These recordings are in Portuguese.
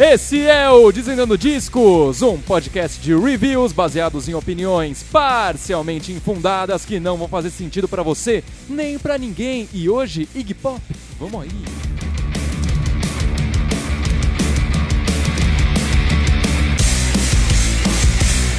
Esse é o Desvendando Discos, um podcast de reviews baseados em opiniões parcialmente infundadas que não vão fazer sentido pra você nem pra ninguém. E hoje, Iggy Pop, vamos aí.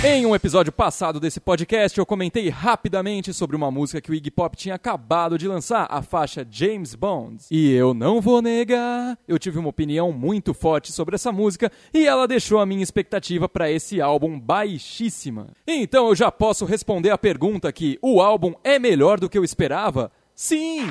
Em um episódio passado desse podcast, eu comentei rapidamente sobre uma música que o Iggy Pop tinha acabado de lançar, a faixa James Bond. E eu não vou negar, eu tive uma opinião muito forte sobre essa música e ela deixou a minha expectativa para esse álbum baixíssima. Então eu já posso responder a pergunta que o álbum é melhor do que eu esperava? Sim!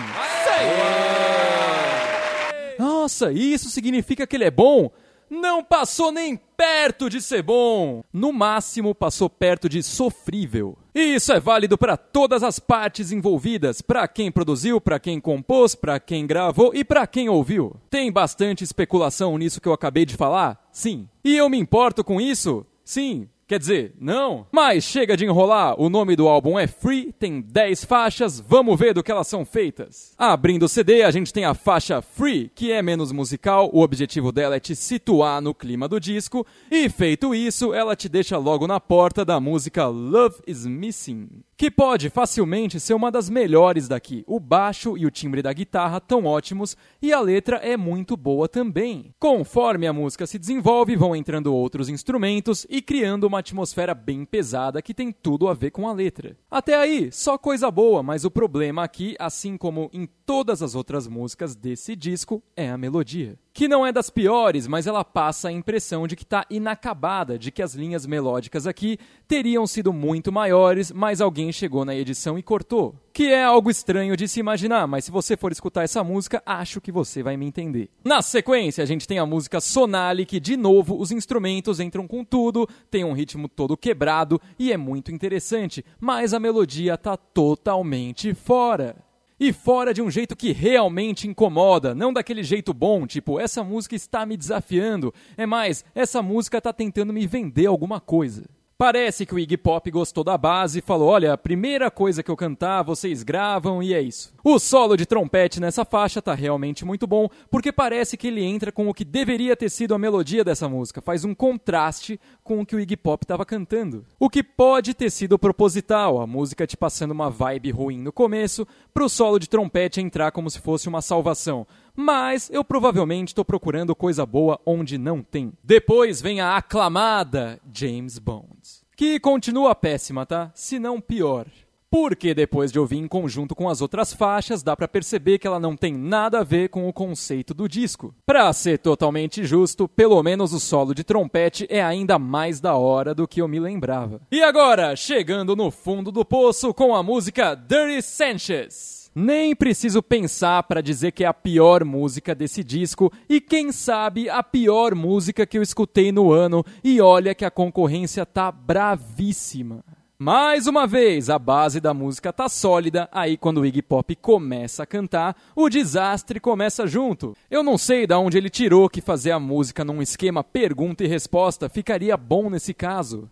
Nossa, isso significa que ele é bom? Não passou nem perto de ser bom. No máximo, passou perto de sofrível. E isso é válido para todas as partes envolvidas, para quem produziu, para quem compôs, para quem gravou e para quem ouviu. Tem bastante especulação nisso que eu acabei de falar? Sim. E eu me importo com isso? Sim. Quer dizer, não. Mas chega de enrolar, o nome do álbum é Free, tem 10 faixas, vamos ver do que elas são feitas. Abrindo o CD, a gente tem a faixa Free, que é menos musical, o objetivo dela é te situar no clima do disco, e feito isso, ela te deixa logo na porta da música Love is Missing que pode facilmente ser uma das melhores daqui. O baixo e o timbre da guitarra tão ótimos e a letra é muito boa também. Conforme a música se desenvolve, vão entrando outros instrumentos e criando uma atmosfera bem pesada que tem tudo a ver com a letra. Até aí, só coisa boa, mas o problema aqui, assim como em todas as outras músicas desse disco, é a melodia que não é das piores, mas ela passa a impressão de que está inacabada, de que as linhas melódicas aqui teriam sido muito maiores, mas alguém chegou na edição e cortou. Que é algo estranho de se imaginar, mas se você for escutar essa música, acho que você vai me entender. Na sequência, a gente tem a música Sonali, que de novo os instrumentos entram com tudo, tem um ritmo todo quebrado e é muito interessante, mas a melodia tá totalmente fora e fora de um jeito que realmente incomoda, não daquele jeito bom, tipo, essa música está me desafiando, é mais, essa música está tentando me vender alguma coisa. Parece que o Iggy Pop gostou da base e falou: olha, a primeira coisa que eu cantar, vocês gravam e é isso. O solo de trompete nessa faixa tá realmente muito bom, porque parece que ele entra com o que deveria ter sido a melodia dessa música, faz um contraste com o que o Iggy Pop estava cantando. O que pode ter sido proposital, a música te passando uma vibe ruim no começo, pro solo de trompete entrar como se fosse uma salvação mas eu provavelmente estou procurando coisa boa onde não tem. Depois vem a aclamada James Bond, que continua péssima, tá? Se não pior. Porque depois de ouvir em conjunto com as outras faixas, dá para perceber que ela não tem nada a ver com o conceito do disco. Pra ser totalmente justo, pelo menos o solo de trompete é ainda mais da hora do que eu me lembrava. E agora, chegando no fundo do poço com a música Dirty Sanchez. Nem preciso pensar para dizer que é a pior música desse disco e quem sabe a pior música que eu escutei no ano e olha que a concorrência tá bravíssima. Mais uma vez, a base da música tá sólida, aí quando o Iggy Pop começa a cantar, o desastre começa junto. Eu não sei de onde ele tirou que fazer a música num esquema pergunta e resposta ficaria bom nesse caso.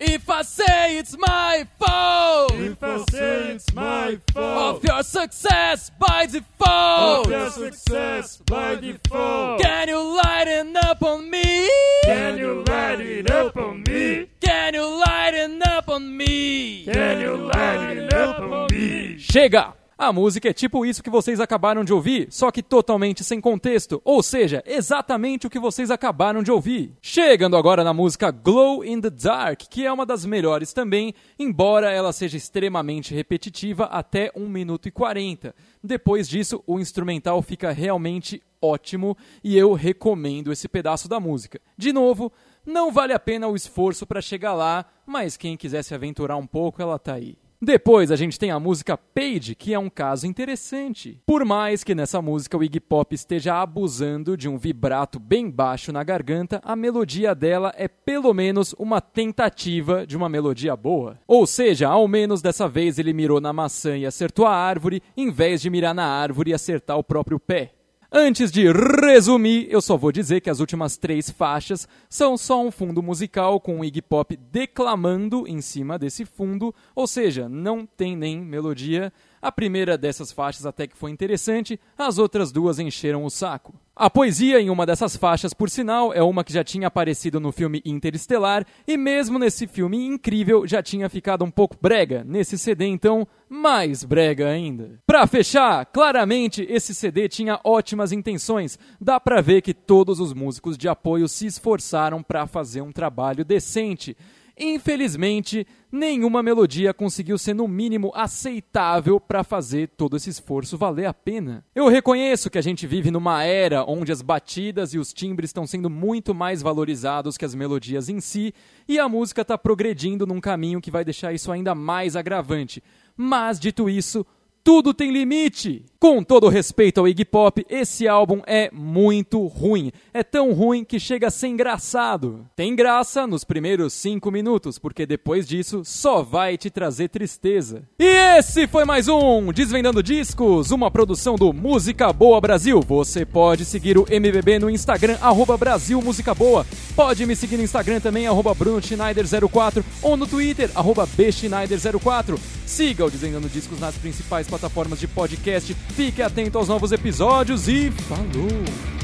If I say it's my fault, if I say it's my fault, of your success by default, of your success by default, can you lighten up on me? Can you lighten up on me? Can you lighten up on me? Can you lighten up on me? Chega! A música é tipo isso que vocês acabaram de ouvir, só que totalmente sem contexto, ou seja, exatamente o que vocês acabaram de ouvir. Chegando agora na música Glow in the Dark, que é uma das melhores também, embora ela seja extremamente repetitiva até 1 minuto e 40. Depois disso, o instrumental fica realmente ótimo e eu recomendo esse pedaço da música. De novo, não vale a pena o esforço para chegar lá, mas quem quiser se aventurar um pouco, ela tá aí. Depois a gente tem a música Page, que é um caso interessante. Por mais que nessa música o Iggy Pop esteja abusando de um vibrato bem baixo na garganta, a melodia dela é pelo menos uma tentativa de uma melodia boa. Ou seja, ao menos dessa vez ele mirou na maçã e acertou a árvore, em vez de mirar na árvore e acertar o próprio pé. Antes de resumir, eu só vou dizer que as últimas três faixas são só um fundo musical com o Iggy Pop declamando em cima desse fundo, ou seja, não tem nem melodia. A primeira dessas faixas até que foi interessante, as outras duas encheram o saco. A poesia em uma dessas faixas, por sinal, é uma que já tinha aparecido no filme Interestelar e mesmo nesse filme incrível já tinha ficado um pouco brega. Nesse CD então, mais brega ainda. Pra fechar, claramente esse CD tinha ótimas intenções. Dá pra ver que todos os músicos de apoio se esforçaram para fazer um trabalho decente. Infelizmente, nenhuma melodia conseguiu ser no mínimo aceitável para fazer todo esse esforço valer a pena. Eu reconheço que a gente vive numa era onde as batidas e os timbres estão sendo muito mais valorizados que as melodias em si, e a música está progredindo num caminho que vai deixar isso ainda mais agravante. Mas dito isso, tudo tem limite. Com todo respeito ao Iggy Pop, esse álbum é muito ruim. É tão ruim que chega a ser engraçado. Tem graça nos primeiros 5 minutos, porque depois disso só vai te trazer tristeza. E esse foi mais um Desvendando Discos, uma produção do Música Boa Brasil. Você pode seguir o MBB no Instagram, arroba Brasil Música Boa. Pode me seguir no Instagram também, arroba Bruno Schneider04 ou no Twitter, arroba Bschneider04. Siga o Desvendando Discos nas principais plataformas de podcast Fique atento aos novos episódios e falou!